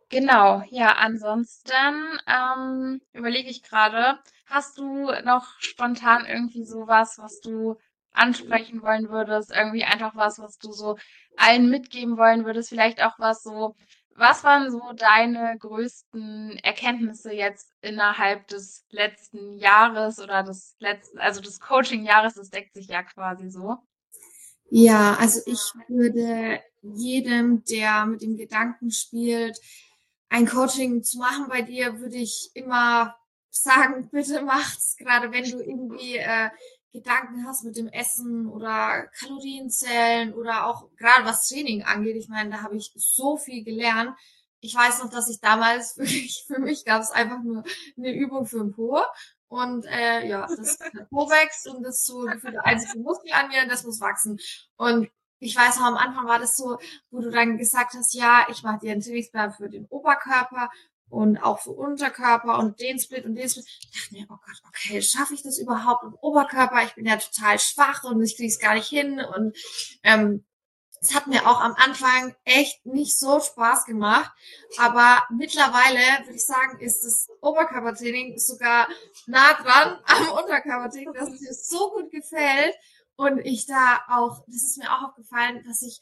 genau, ja, ansonsten ähm, überlege ich gerade, hast du noch spontan irgendwie sowas, was du ansprechen wollen würdest, irgendwie einfach was, was du so allen mitgeben wollen würdest, vielleicht auch was so was waren so deine größten Erkenntnisse jetzt innerhalb des letzten Jahres oder des letzten, also des Coaching-Jahres? Das deckt sich ja quasi so. Ja, also ich würde jedem, der mit dem Gedanken spielt, ein Coaching zu machen bei dir, würde ich immer sagen, bitte macht's, gerade wenn du irgendwie äh, Gedanken hast mit dem Essen oder Kalorienzellen oder auch gerade was Training angeht. Ich meine, da habe ich so viel gelernt. Ich weiß noch, dass ich damals wirklich, für mich gab es einfach nur eine Übung für den Po. Und äh, ja, das Po wächst und das so für der einzige Muskel an mir, das muss wachsen. Und ich weiß noch, am Anfang war das so, wo du dann gesagt hast, ja, ich mache dir einen Trainingsplan für den Oberkörper und auch für Unterkörper und den Split und den Split. Ich dachte mir, oh Gott, okay, schaffe ich das überhaupt im Oberkörper? Ich bin ja total schwach und ich kriege es gar nicht hin. Und ähm, es hat mir auch am Anfang echt nicht so Spaß gemacht. Aber mittlerweile würde ich sagen, ist das Oberkörpertraining sogar nah dran am Unterkörpertraining, dass es mir so gut gefällt. Und ich da auch, das ist mir auch aufgefallen, dass ich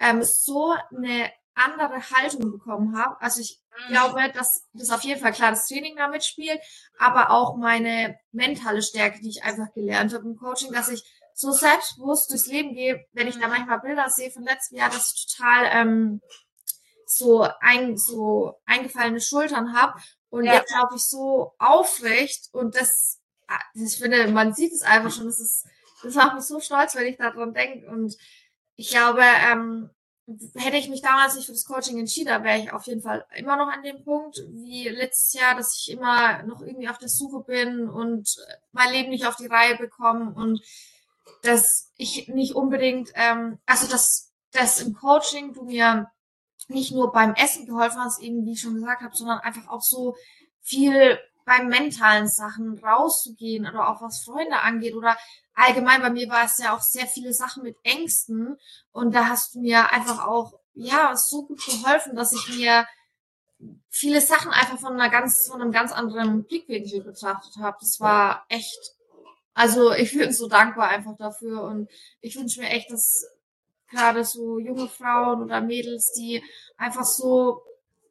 ähm, so eine andere Haltung bekommen habe. Also ich mhm. glaube, dass das auf jeden Fall klar das Training damit spielt, aber auch meine mentale Stärke, die ich einfach gelernt habe im Coaching, dass ich so selbstbewusst durchs Leben gehe, wenn ich da mhm. manchmal Bilder sehe von letztem Jahr, dass ich total ähm, so, ein, so eingefallene Schultern habe und ja. jetzt laufe ich so aufrecht und das, ich finde, man sieht es einfach schon, das ist, das macht mich so stolz, wenn ich daran denke und ich glaube, ähm, hätte ich mich damals nicht für das Coaching entschieden, wäre ich auf jeden Fall immer noch an dem Punkt, wie letztes Jahr, dass ich immer noch irgendwie auf der Suche bin und mein Leben nicht auf die Reihe bekomme und dass ich nicht unbedingt, ähm, also dass, dass im Coaching du mir nicht nur beim Essen geholfen hast, eben wie ich schon gesagt habe, sondern einfach auch so viel bei mentalen Sachen rauszugehen oder auch was Freunde angeht oder allgemein bei mir war es ja auch sehr viele Sachen mit Ängsten. Und da hast du mir einfach auch ja so gut geholfen, dass ich mir viele Sachen einfach von einer ganz von einem ganz anderen Blickwinkel betrachtet habe. Das war echt also ich bin so dankbar einfach dafür. Und ich wünsche mir echt, dass gerade so junge Frauen oder Mädels, die einfach so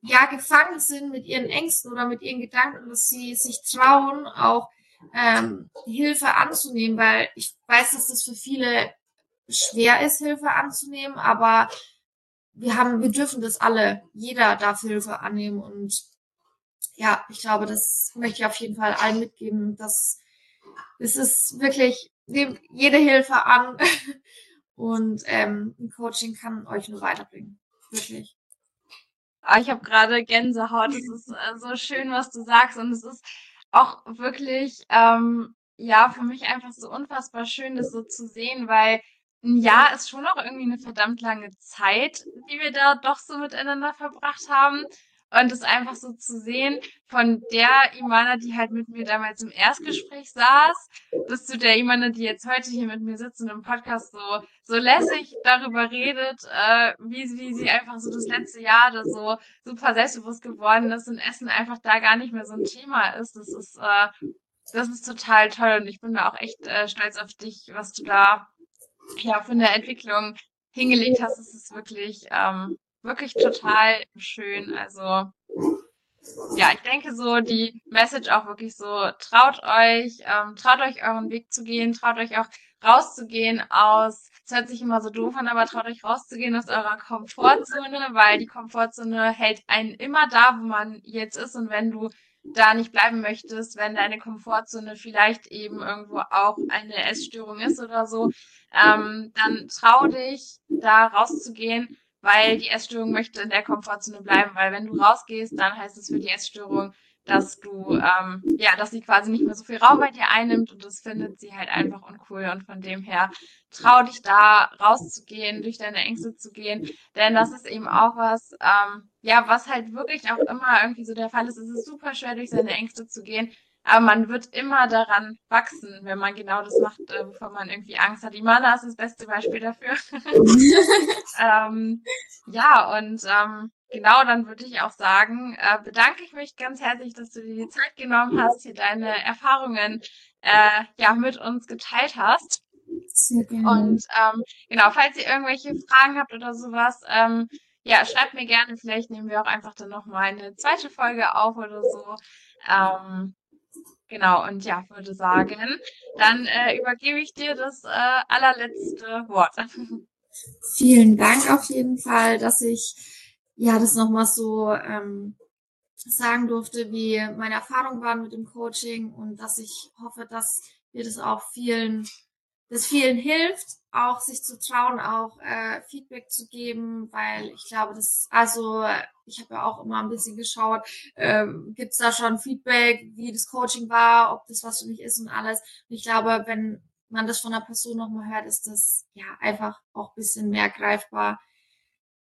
ja gefangen sind mit ihren Ängsten oder mit ihren Gedanken, dass sie sich trauen, auch ähm, Hilfe anzunehmen, weil ich weiß, dass das für viele schwer ist, Hilfe anzunehmen, aber wir haben, wir dürfen das alle. Jeder darf Hilfe annehmen und ja, ich glaube, das möchte ich auf jeden Fall allen mitgeben, dass es ist wirklich, nehmt jede Hilfe an und ähm, ein Coaching kann euch nur weiterbringen. Wirklich. Ah, ich habe gerade Gänsehaut. Es ist äh, so schön, was du sagst. Und es ist auch wirklich, ähm, ja, für mich einfach so unfassbar schön, das so zu sehen, weil ein Jahr ist schon auch irgendwie eine verdammt lange Zeit, die wir da doch so miteinander verbracht haben. Und es einfach so zu sehen, von der Imana, die halt mit mir damals im Erstgespräch saß, bis zu der Imana, die jetzt heute hier mit mir sitzt und im Podcast so, so lässig darüber redet, äh, wie, wie sie einfach so das letzte Jahr da so super selbstbewusst geworden ist und Essen einfach da gar nicht mehr so ein Thema ist. Das ist, äh, das ist total toll und ich bin da auch echt äh, stolz auf dich, was du da ja für eine Entwicklung hingelegt hast. Es ist wirklich, ähm, wirklich total schön. Also ja, ich denke so die Message auch wirklich so, traut euch, ähm, traut euch euren Weg zu gehen, traut euch auch rauszugehen aus, es hört sich immer so doof an, aber traut euch rauszugehen aus eurer Komfortzone, weil die Komfortzone hält einen immer da, wo man jetzt ist und wenn du da nicht bleiben möchtest, wenn deine Komfortzone vielleicht eben irgendwo auch eine Essstörung ist oder so, ähm, dann trau dich, da rauszugehen weil die Essstörung möchte in der Komfortzone bleiben, weil wenn du rausgehst, dann heißt es für die Essstörung, dass du, ähm, ja, dass sie quasi nicht mehr so viel Raum bei dir einnimmt und das findet sie halt einfach uncool und von dem her trau dich da rauszugehen, durch deine Ängste zu gehen, denn das ist eben auch was, ähm, ja, was halt wirklich auch immer irgendwie so der Fall ist. Es ist super schwer, durch seine Ängste zu gehen, aber man wird immer daran wachsen, wenn man genau das macht, äh, wovor man irgendwie Angst hat. Imana ist das beste Beispiel dafür. ähm, ja, und ähm, genau, dann würde ich auch sagen, äh, bedanke ich mich ganz herzlich, dass du dir die Zeit genommen hast, hier deine Erfahrungen äh, ja mit uns geteilt hast. Sehr gerne. Und ähm, genau, falls ihr irgendwelche Fragen habt oder sowas, ähm, ja, schreibt mir gerne. Vielleicht nehmen wir auch einfach dann nochmal eine zweite Folge auf oder so. Ähm, Genau, und ja, würde sagen, dann äh, übergebe ich dir das äh, allerletzte Wort. Vielen Dank auf jeden Fall, dass ich ja das nochmal so ähm, sagen durfte, wie meine Erfahrungen waren mit dem Coaching und dass ich hoffe, dass wir das auch vielen das vielen hilft, auch sich zu trauen, auch äh, Feedback zu geben, weil ich glaube, das, also ich habe ja auch immer ein bisschen geschaut, ähm, gibt es da schon Feedback, wie das Coaching war, ob das was für mich ist und alles. Und ich glaube, wenn man das von der Person nochmal hört, ist das ja einfach auch bisschen mehr greifbar.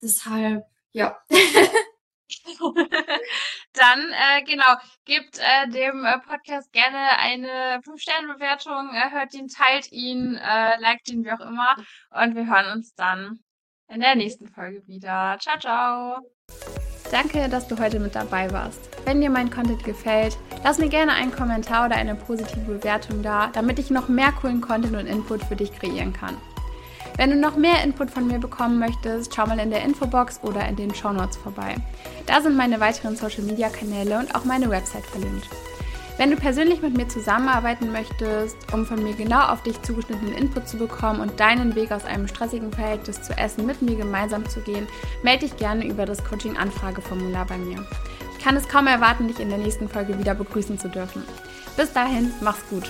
Deshalb, ja. Dann, äh, genau, gebt äh, dem äh, Podcast gerne eine 5-Sterne-Bewertung, äh, hört ihn, teilt ihn, äh, liked ihn, wie auch immer. Und wir hören uns dann in der nächsten Folge wieder. Ciao, ciao. Danke, dass du heute mit dabei warst. Wenn dir mein Content gefällt, lass mir gerne einen Kommentar oder eine positive Bewertung da, damit ich noch mehr coolen Content und Input für dich kreieren kann. Wenn du noch mehr Input von mir bekommen möchtest, schau mal in der Infobox oder in den Show Notes vorbei. Da sind meine weiteren Social Media Kanäle und auch meine Website verlinkt. Wenn du persönlich mit mir zusammenarbeiten möchtest, um von mir genau auf dich zugeschnittenen Input zu bekommen und deinen Weg aus einem stressigen Verhältnis zu Essen mit mir gemeinsam zu gehen, melde dich gerne über das Coaching-Anfrageformular bei mir. Ich kann es kaum erwarten, dich in der nächsten Folge wieder begrüßen zu dürfen. Bis dahin, mach's gut.